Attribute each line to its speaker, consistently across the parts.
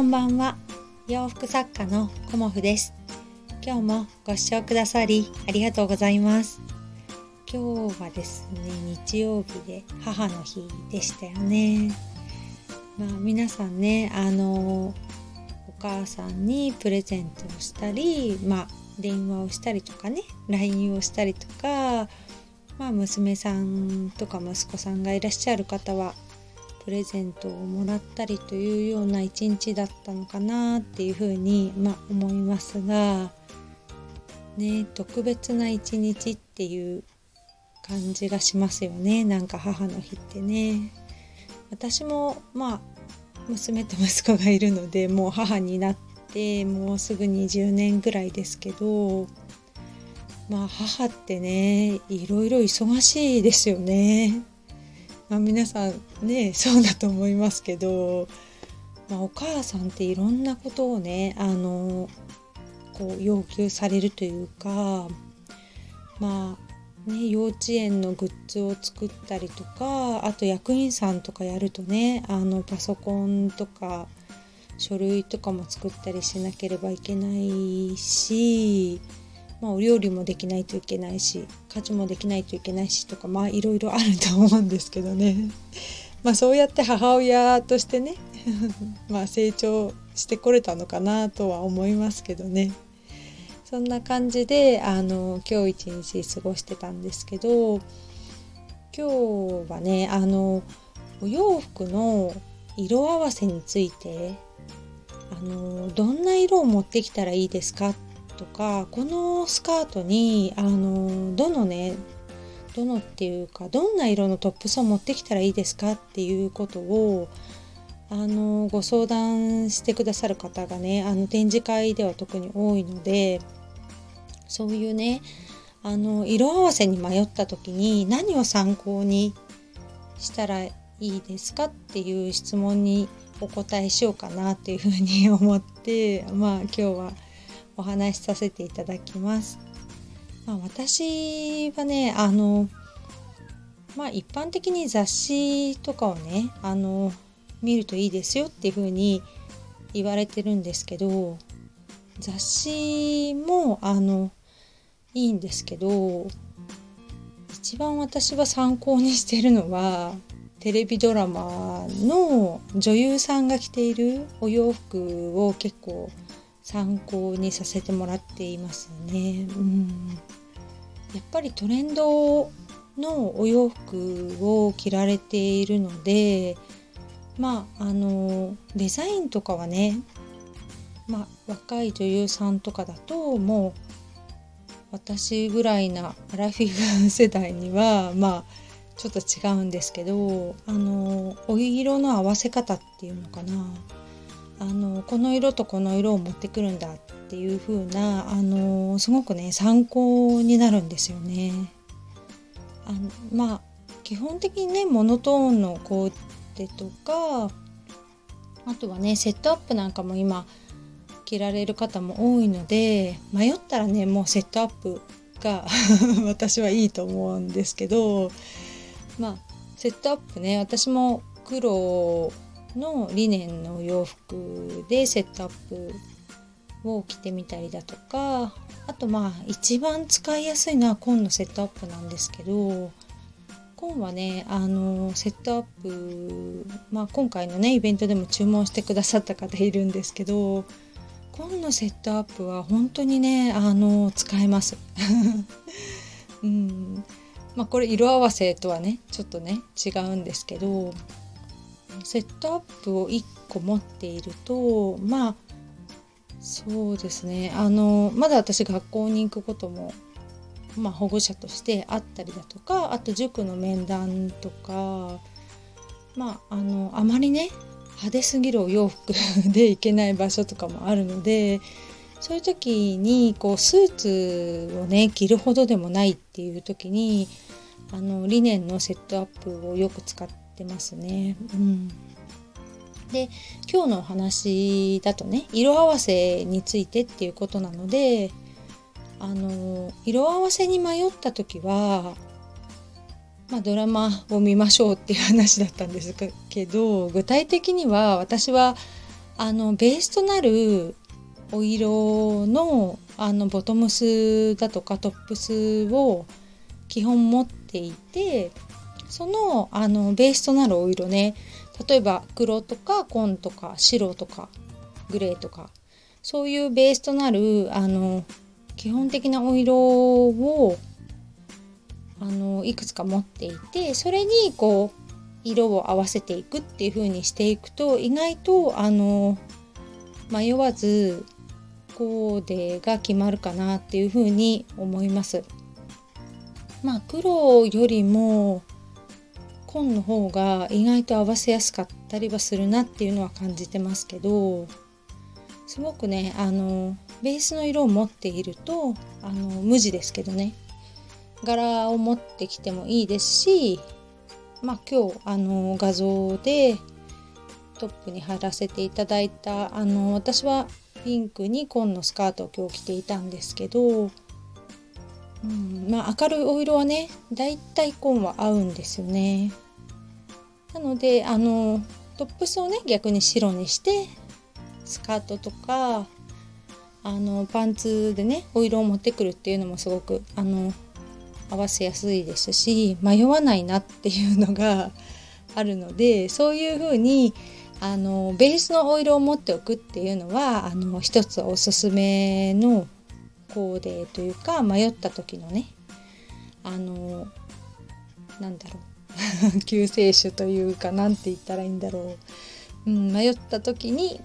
Speaker 1: こんばんは。洋服作家のコモフです。今日もご視聴くださりありがとうございます。今日はですね日曜日で母の日でしたよね。まあ皆さんねあのお母さんにプレゼントをしたりまあ電話をしたりとかね LINE をしたりとかまあ娘さんとか息子さんがいらっしゃる方はプレゼントをもらったりというような一日だったのかなっていうふうに、まあ、思いますが、ね、特別な一日っていう感じがしますよねなんか母の日ってね。私もまあ娘と息子がいるのでもう母になってもうすぐ20年ぐらいですけどまあ母ってねいろいろ忙しいですよね。まあ、皆さんねそうだと思いますけど、まあ、お母さんっていろんなことをねあのこう要求されるというかまあね幼稚園のグッズを作ったりとかあと役員さんとかやるとねあのパソコンとか書類とかも作ったりしなければいけないしまあ、お料理もできないといけないし家事もできないといけないしとかまあいろいろあると思うんですけどね。まあそうやって母親としてね まあ成長してこれたのかなとは思いますけどね。そんな感じであの今日一日過ごしてたんですけど今日はねあのお洋服の色合わせについてあのどんな色を持ってきたらいいですかっとかこのスカートにあのどのねどのっていうかどんな色のトップスを持ってきたらいいですかっていうことをあのご相談してくださる方がねあの展示会では特に多いのでそういうねあの色合わせに迷った時に何を参考にしたらいいですかっていう質問にお答えしようかなっていうふうに思ってまあ今日はお話しさせていただきます。まあ、私はねあのまあ一般的に雑誌とかをねあの見るといいですよっていう風に言われてるんですけど雑誌もあのいいんですけど一番私が参考にしてるのはテレビドラマの女優さんが着ているお洋服を結構参考にさせてもらっていますね。うん、やっぱりトレンドのお洋服を着られているのでまああのデザインとかはね、まあ、若い女優さんとかだともう私ぐらいなアラフィフ世代にはまあちょっと違うんですけどあのお色の合わせ方っていうのかなあのこの色とこの色を持ってくるんだっていう風なあのすごくね参考になるんですよね。あのまあ基本的にねモノトーンのコーデとかあとはねセットアップなんかも今着られる方も多いので迷ったらねもうセットアップが 私はいいと思うんですけどまあセットアップね私も黒のリネンの洋服でセットアップを着てみたりだとかあとまあ一番使いやすいのは紺のセットアップなんですけど紺はねあのセットアップ、まあ、今回のねイベントでも注文してくださった方いるんですけど紺のセットアップは本当にねあの使えます。うんまあ、これ色合わせとはねちょっとね違うんですけどセットアップを1個持っているとまあそうですね。あのまだ私学校に行くことも、まあ、保護者としてあったりだとかあと塾の面談とかまああのあまりね派手すぎるお洋服 で行けない場所とかもあるのでそういう時にこうスーツをね着るほどでもないっていう時にあのリネンのセットアップをよく使ってってますね。うん、で今日のお話だとね色合わせについてっていうことなのであの色合わせに迷った時は、まあ、ドラマを見ましょうっていう話だったんですけど具体的には私はあのベースとなるお色のあのボトムスだとかトップスを基本持っていてそのあのベースとなるお色ね例えば黒とか紺とか白とかグレーとかそういうベースとなるあの基本的なお色をあのいくつか持っていてそれにこう色を合わせていくっていう風にしていくと意外とあの迷わずコーデが決まるかなっていう風に思います。まあ黒よりも紺の方が意外と合わせやすかったりはするなっていうのは感じてますけどすごくねあのベースの色を持っているとあの無地ですけどね。柄を持ってきてもいいですしまあ今日あの画像でトップに貼らせていただいたあの私はピンクに紺のスカートを今日着ていたんですけど、うん、まあ明るいお色はねだいたい紺は合うんですよね。なのであのトップスをね逆に白にしてスカートとかあのパンツでねお色を持ってくるっていうのもすごくあの合わせやすいですし迷わないなっていうのが あるのでそういうふうにあのベースのお色を持っておくっていうのはあの一つおすすめのコーデというか迷った時のねあのなんだろう。救世主というか何て言ったらいいんだろう、うん、迷った時に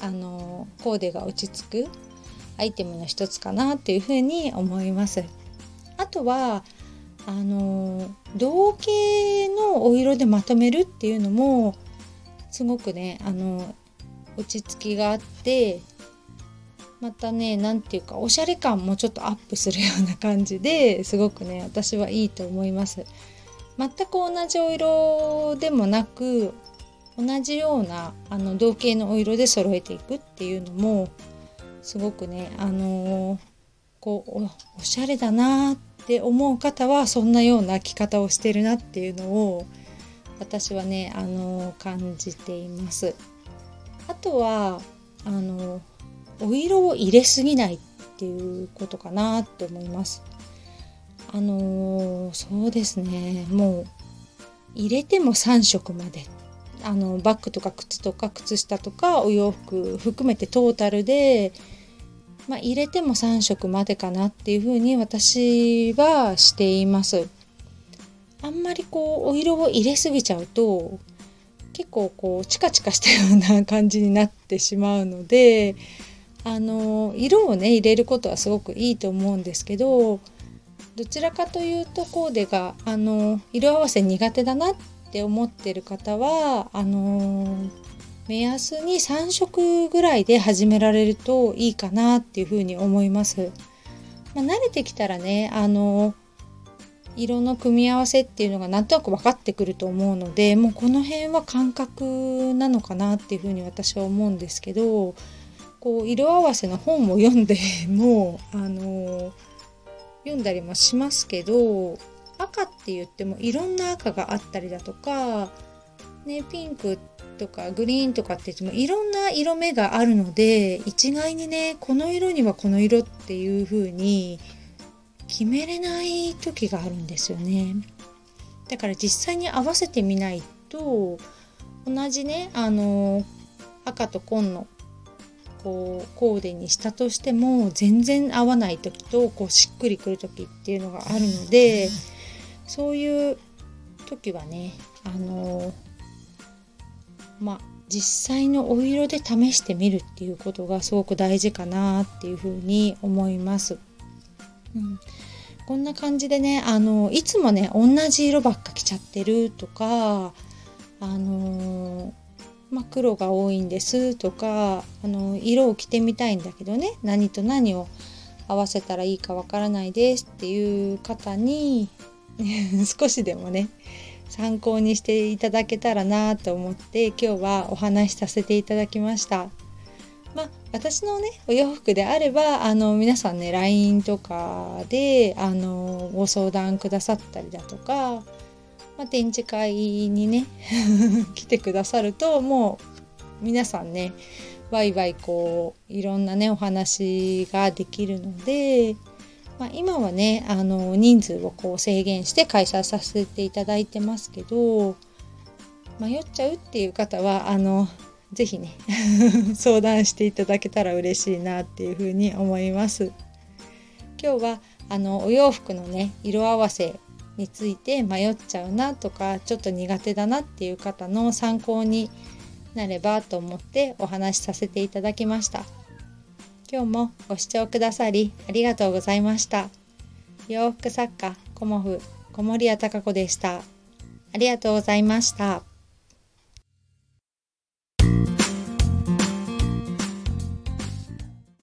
Speaker 1: あのコーデが落ち着く。アイテムの一つかなっていうふうに思います。あとはあの同系のお色でまとめるっていうのもすごくねあの落ち着きがあってまたね何て言うかおしゃれ感もちょっとアップするような感じで すごくね私はいいと思います。全く同じお色でもなく同じようなあの同系のお色で揃えていくっていうのもすごくねあのー、こうおしゃれだなって思う方はそんなような着方をしてるなっていうのを私はねあの感じています。あとはあのお色を入れすぎないっていうことかなって思います。あのそうですね。もう入れても3色まで。あのバッグとか靴とか靴下とかお洋服含めてトータルで、まあ、入れても3色までかなっていうふうに私はしています。あんまりこうお色を入れすぎちゃうと結構こうチカチカしたような感じになってしまうのであの色をね入れることはすごくいいと思うんですけどどちらかというとコーデがあの色合わせ苦手だなって思ってる方はあの目安に3色ぐらいで始められるといいかなっていうふうに思います。まあ、慣れてきたらねあの色の組み合わせっていうのがなんとなく分かってくると思うのでもうこの辺は感覚なのかなっていうふうに私は思うんですけどこう色合わせの本を読んで もあの読んだりもしますけど赤って言ってもいろんな赤があったりだとか、ね、ピンクとかグリーンとかって言ってもいろんな色目があるので一概にねこの色にはこの色っていう風に決めれない時があるんですよね。だから実際に合わせてみないと同じねあの赤と紺のこうコーデにしたとしても全然合わない時とこうしっくりくる時っていうのがあるのでそういう時はねあのまあ実際のお色で試してみるっていうことがすごく大事かなっていうふうに思います。うん、こんな感じでねあのいつもね同じ色ばっか着ちゃってるとかあのまあ、黒が多いんですとかあの色を着てみたいんだけどね何と何を合わせたらいいかわからないですっていう方に 少しでもね参考にしていただけたらなと思って今日はお話しさせていただきました。まあ、私のねお洋服であればあの皆さんね LINE とかであのご相談くださったりだとかまあ、展示会にね 来てくださるともう皆さんねワイワイこういろんなねお話ができるので、まあ、今はねあの人数をこう制限して開催させていただいてますけど迷っちゃうっていう方はあの是非ね 相談していただけたら嬉しいなっていうふうに思います。今日はあのお洋服のね色合わせについて迷っちゃうなとかちょっと苦手だなっていう方の参考になればと思ってお話しさせていただきました。今日もご視聴くださりありがとうございました。洋服作家コモフ小森屋隆子でした。ありがとうございました。